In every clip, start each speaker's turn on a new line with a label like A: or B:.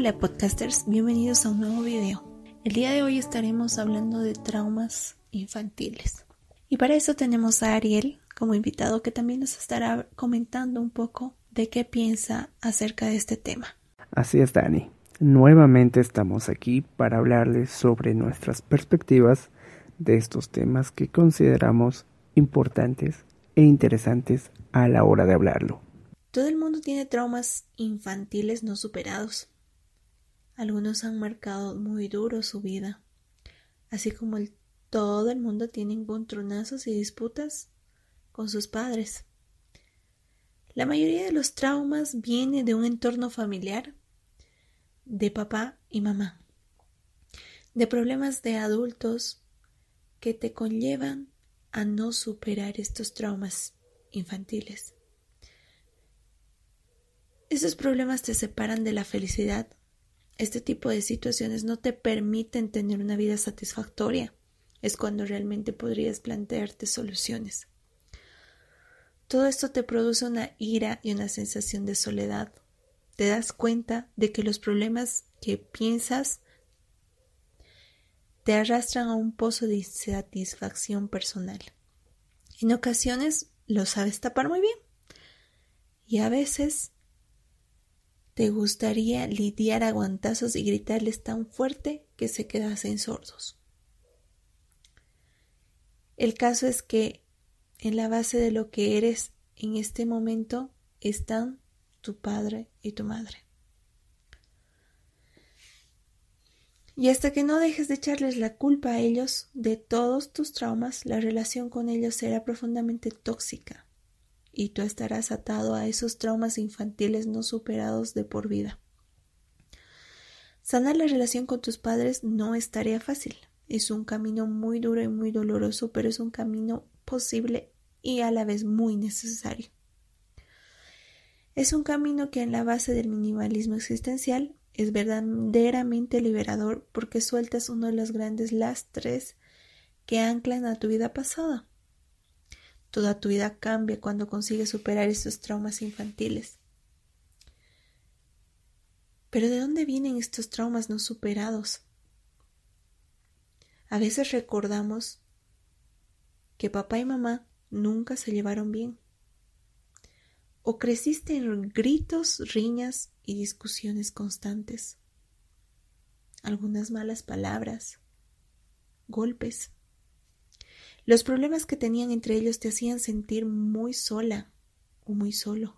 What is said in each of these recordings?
A: Hola podcasters, bienvenidos a un nuevo video. El día de hoy estaremos hablando de traumas infantiles. Y para eso tenemos a Ariel como invitado que también nos estará comentando un poco de qué piensa acerca de este tema.
B: Así es, Dani. Nuevamente estamos aquí para hablarles sobre nuestras perspectivas de estos temas que consideramos importantes e interesantes a la hora de hablarlo.
A: Todo el mundo tiene traumas infantiles no superados. Algunos han marcado muy duro su vida, así como todo el mundo tiene encontronazos y disputas con sus padres. La mayoría de los traumas viene de un entorno familiar, de papá y mamá, de problemas de adultos que te conllevan a no superar estos traumas infantiles. Esos problemas te separan de la felicidad. Este tipo de situaciones no te permiten tener una vida satisfactoria. Es cuando realmente podrías plantearte soluciones. Todo esto te produce una ira y una sensación de soledad. Te das cuenta de que los problemas que piensas te arrastran a un pozo de insatisfacción personal. En ocasiones lo sabes tapar muy bien y a veces te gustaría lidiar a guantazos y gritarles tan fuerte que se quedasen sordos. El caso es que en la base de lo que eres en este momento están tu padre y tu madre. Y hasta que no dejes de echarles la culpa a ellos de todos tus traumas, la relación con ellos será profundamente tóxica y tú estarás atado a esos traumas infantiles no superados de por vida. Sanar la relación con tus padres no es tarea fácil. Es un camino muy duro y muy doloroso, pero es un camino posible y a la vez muy necesario. Es un camino que en la base del minimalismo existencial es verdaderamente liberador porque sueltas uno de los grandes lastres que anclan a tu vida pasada. Toda tu vida cambia cuando consigues superar esos traumas infantiles. Pero ¿de dónde vienen estos traumas no superados? A veces recordamos que papá y mamá nunca se llevaron bien. O creciste en gritos, riñas y discusiones constantes. Algunas malas palabras, golpes. Los problemas que tenían entre ellos te hacían sentir muy sola o muy solo.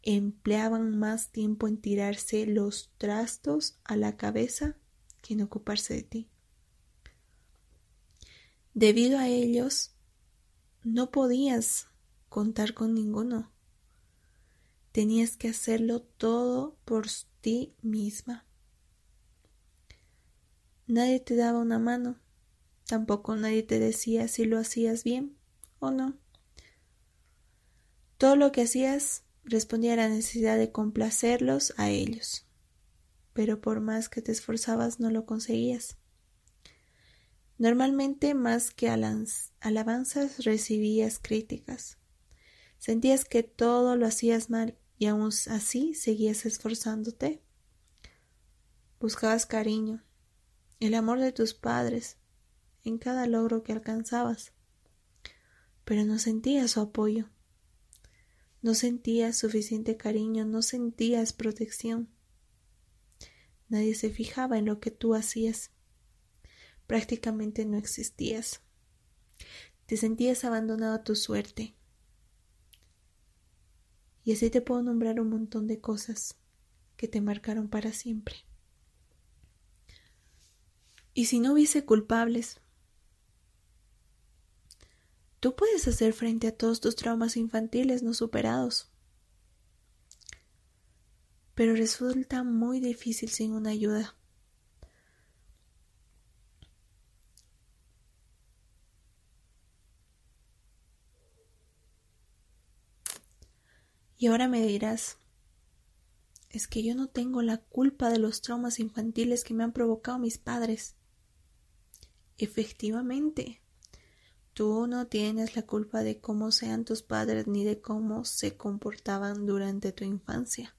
A: Empleaban más tiempo en tirarse los trastos a la cabeza que en ocuparse de ti. Debido a ellos, no podías contar con ninguno. Tenías que hacerlo todo por ti misma. Nadie te daba una mano Tampoco nadie te decía si lo hacías bien o no. Todo lo que hacías respondía a la necesidad de complacerlos a ellos. Pero por más que te esforzabas no lo conseguías. Normalmente más que alabanzas recibías críticas. Sentías que todo lo hacías mal y aún así seguías esforzándote. Buscabas cariño, el amor de tus padres, en cada logro que alcanzabas, pero no sentías su apoyo, no sentías suficiente cariño, no sentías protección. Nadie se fijaba en lo que tú hacías. Prácticamente no existías. Te sentías abandonado a tu suerte. Y así te puedo nombrar un montón de cosas que te marcaron para siempre. Y si no hubiese culpables, Tú puedes hacer frente a todos tus traumas infantiles no superados. Pero resulta muy difícil sin una ayuda. Y ahora me dirás, es que yo no tengo la culpa de los traumas infantiles que me han provocado mis padres. Efectivamente, Tú no tienes la culpa de cómo sean tus padres ni de cómo se comportaban durante tu infancia.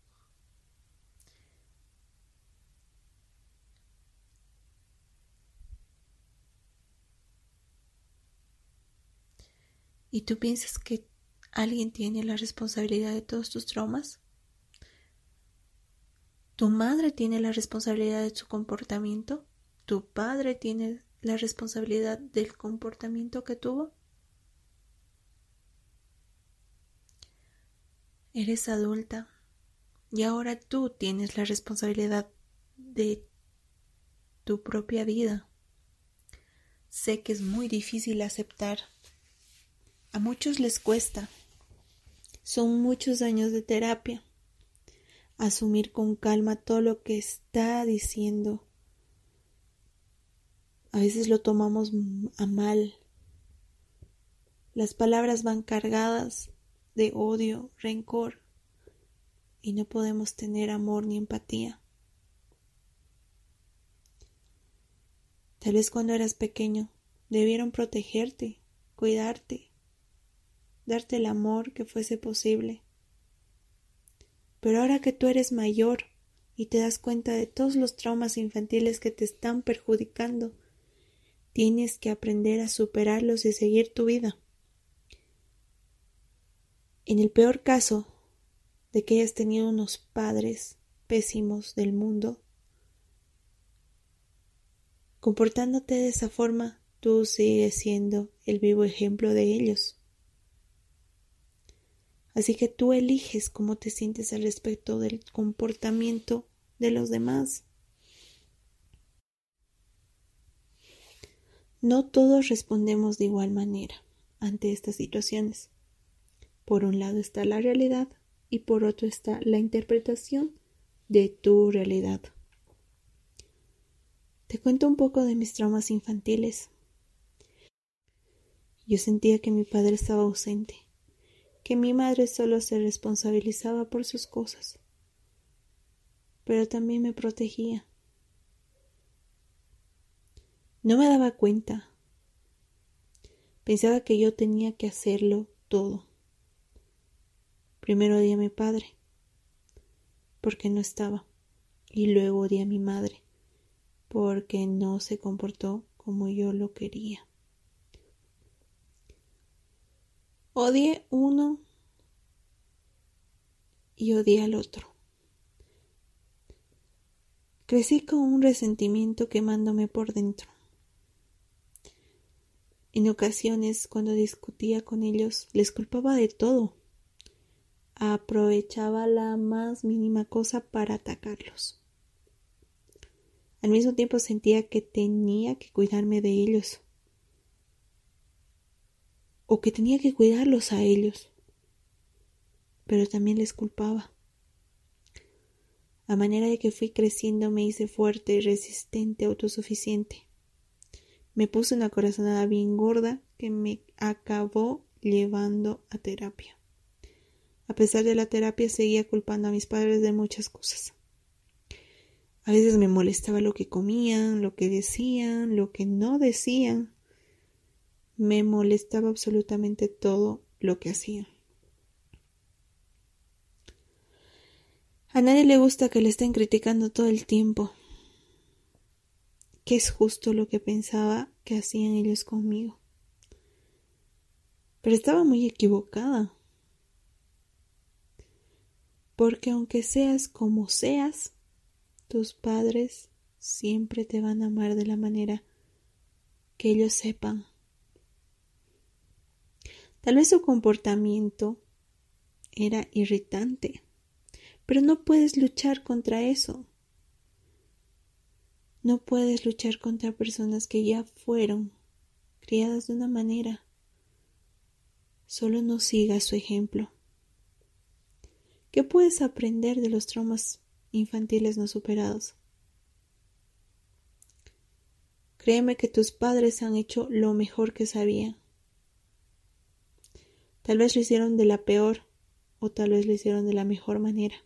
A: ¿Y tú piensas que alguien tiene la responsabilidad de todos tus traumas? ¿Tu madre tiene la responsabilidad de su comportamiento? ¿Tu padre tiene la responsabilidad del comportamiento que tuvo? Eres adulta y ahora tú tienes la responsabilidad de tu propia vida. Sé que es muy difícil aceptar. A muchos les cuesta. Son muchos años de terapia. Asumir con calma todo lo que está diciendo. A veces lo tomamos a mal. Las palabras van cargadas de odio, rencor, y no podemos tener amor ni empatía. Tal vez cuando eras pequeño debieron protegerte, cuidarte, darte el amor que fuese posible. Pero ahora que tú eres mayor y te das cuenta de todos los traumas infantiles que te están perjudicando, tienes que aprender a superarlos y seguir tu vida. En el peor caso de que hayas tenido unos padres pésimos del mundo, Comportándote de esa forma, tú sigues siendo el vivo ejemplo de ellos. Así que tú eliges cómo te sientes al respecto del comportamiento de los demás. No todos respondemos de igual manera ante estas situaciones. Por un lado está la realidad y por otro está la interpretación de tu realidad. Te cuento un poco de mis traumas infantiles. Yo sentía que mi padre estaba ausente, que mi madre solo se responsabilizaba por sus cosas, pero también me protegía. No me daba cuenta. Pensaba que yo tenía que hacerlo todo. Primero odié a mi padre, porque no estaba, y luego odié a mi madre porque no se comportó como yo lo quería. Odié uno y odié al otro. Crecí con un resentimiento quemándome por dentro. En ocasiones, cuando discutía con ellos, les culpaba de todo. Aprovechaba la más mínima cosa para atacarlos. Al mismo tiempo sentía que tenía que cuidarme de ellos o que tenía que cuidarlos a ellos, pero también les culpaba. A manera de que fui creciendo me hice fuerte, resistente, autosuficiente. Me puse una corazonada bien gorda que me acabó llevando a terapia. A pesar de la terapia seguía culpando a mis padres de muchas cosas. A veces me molestaba lo que comían, lo que decían, lo que no decían. Me molestaba absolutamente todo lo que hacían. A nadie le gusta que le estén criticando todo el tiempo, que es justo lo que pensaba que hacían ellos conmigo. Pero estaba muy equivocada, porque aunque seas como seas, tus padres siempre te van a amar de la manera que ellos sepan. Tal vez su comportamiento era irritante, pero no puedes luchar contra eso. No puedes luchar contra personas que ya fueron criadas de una manera. Solo no sigas su ejemplo. ¿Qué puedes aprender de los traumas infantiles no superados. Créeme que tus padres han hecho lo mejor que sabían. Tal vez lo hicieron de la peor o tal vez lo hicieron de la mejor manera.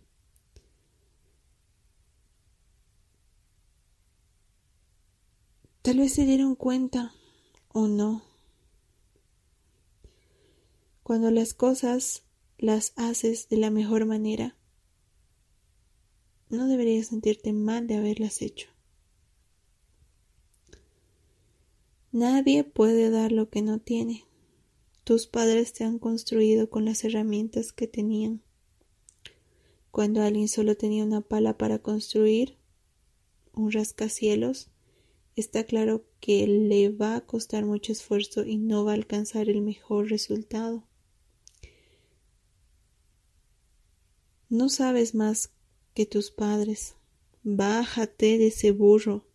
A: Tal vez se dieron cuenta o no. Cuando las cosas las haces de la mejor manera, no deberías sentirte mal de haberlas hecho. Nadie puede dar lo que no tiene. tus padres te han construido con las herramientas que tenían. Cuando alguien solo tenía una pala para construir un rascacielos, está claro que le va a costar mucho esfuerzo y no va a alcanzar el mejor resultado. No sabes más que tus padres. Bájate de ese burro.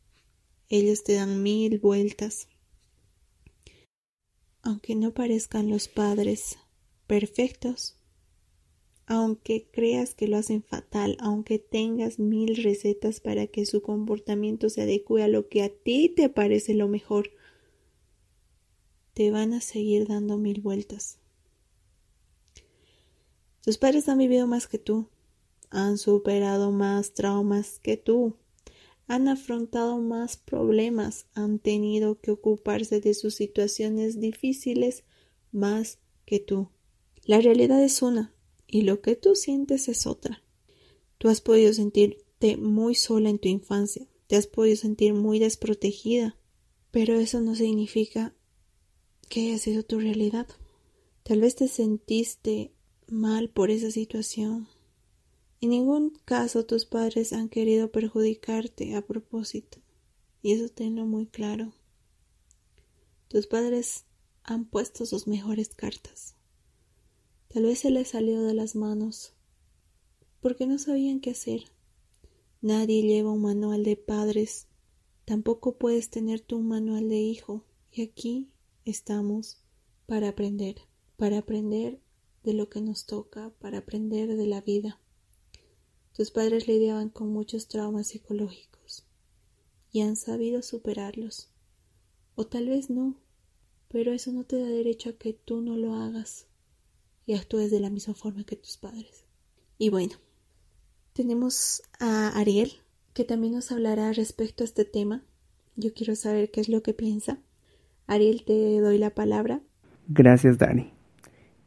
A: Ellos te dan mil vueltas. Aunque no parezcan los padres perfectos, aunque creas que lo hacen fatal, aunque tengas mil recetas para que su comportamiento se adecue a lo que a ti te parece lo mejor, te van a seguir dando mil vueltas. Tus padres han vivido más que tú, han superado más traumas que tú, han afrontado más problemas, han tenido que ocuparse de sus situaciones difíciles más que tú. La realidad es una, y lo que tú sientes es otra. Tú has podido sentirte muy sola en tu infancia, te has podido sentir muy desprotegida, pero eso no significa que haya sido tu realidad. Tal vez te sentiste mal por esa situación. En ningún caso tus padres han querido perjudicarte a propósito, y eso tenlo muy claro. Tus padres han puesto sus mejores cartas. Tal vez se les salió de las manos, porque no sabían qué hacer. Nadie lleva un manual de padres, tampoco puedes tener tu un manual de hijo, y aquí estamos para aprender, para aprender de lo que nos toca, para aprender de la vida. Tus padres lidiaban con muchos traumas psicológicos y han sabido superarlos. O tal vez no, pero eso no te da derecho a que tú no lo hagas y actúes de la misma forma que tus padres. Y bueno, tenemos a Ariel, que también nos hablará respecto a este tema. Yo quiero saber qué es lo que piensa. Ariel, te doy la palabra.
B: Gracias, Dani.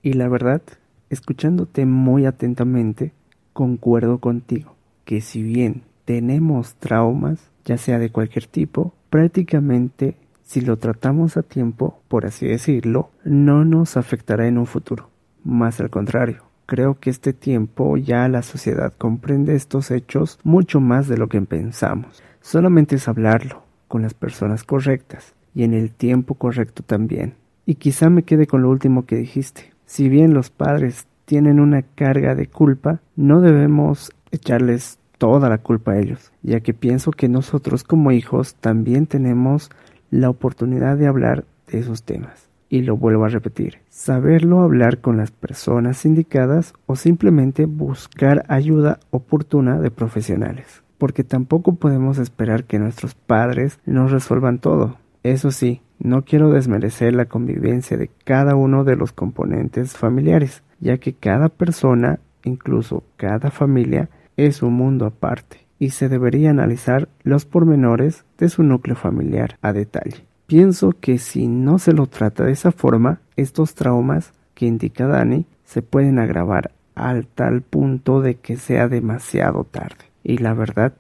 B: Y la verdad, escuchándote muy atentamente, concuerdo contigo que si bien tenemos traumas, ya sea de cualquier tipo, prácticamente si lo tratamos a tiempo, por así decirlo, no nos afectará en un futuro. Más al contrario, creo que este tiempo ya la sociedad comprende estos hechos mucho más de lo que pensamos. Solamente es hablarlo con las personas correctas y en el tiempo correcto también. Y quizá me quede con lo último que dijiste. Si bien los padres tienen una carga de culpa, no debemos echarles toda la culpa a ellos, ya que pienso que nosotros como hijos también tenemos la oportunidad de hablar de esos temas y lo vuelvo a repetir, saberlo hablar con las personas indicadas o simplemente buscar ayuda oportuna de profesionales, porque tampoco podemos esperar que nuestros padres nos resuelvan todo. Eso sí, no quiero desmerecer la convivencia de cada uno de los componentes familiares, ya que cada persona, incluso cada familia, es un mundo aparte y se debería analizar los pormenores de su núcleo familiar a detalle. Pienso que si no se lo trata de esa forma, estos traumas que indica Dani se pueden agravar al tal punto de que sea demasiado tarde. Y la verdad,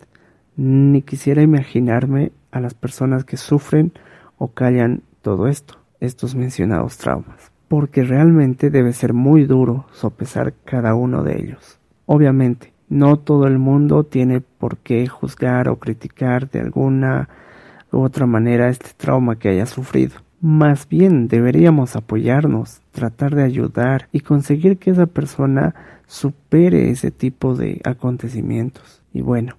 B: ni quisiera imaginarme a las personas que sufren o callan todo esto, estos mencionados traumas, porque realmente debe ser muy duro sopesar cada uno de ellos. Obviamente, no todo el mundo tiene por qué juzgar o criticar de alguna otra manera este trauma que haya sufrido. Más bien deberíamos apoyarnos, tratar de ayudar y conseguir que esa persona supere ese tipo de acontecimientos. Y bueno,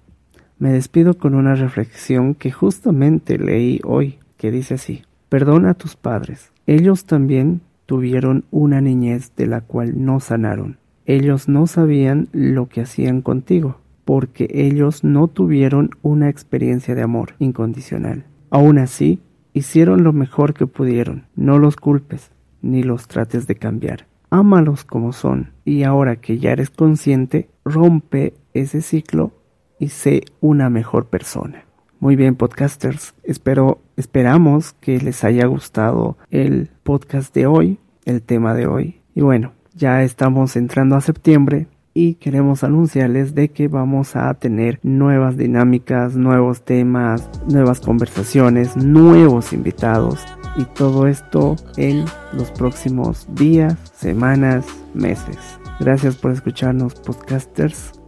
B: me despido con una reflexión que justamente leí hoy, que dice así, perdona a tus padres, ellos también tuvieron una niñez de la cual no sanaron. Ellos no sabían lo que hacían contigo porque ellos no tuvieron una experiencia de amor incondicional. Aún así, hicieron lo mejor que pudieron. No los culpes, ni los trates de cambiar. Ámalos como son, y ahora que ya eres consciente, rompe ese ciclo y sé una mejor persona. Muy bien, podcasters. Espero, esperamos que les haya gustado el podcast de hoy, el tema de hoy. Y bueno, ya estamos entrando a septiembre y queremos anunciarles de que vamos a tener nuevas dinámicas, nuevos temas, nuevas conversaciones, nuevos invitados y todo esto en los próximos días, semanas, meses. Gracias por escucharnos podcasters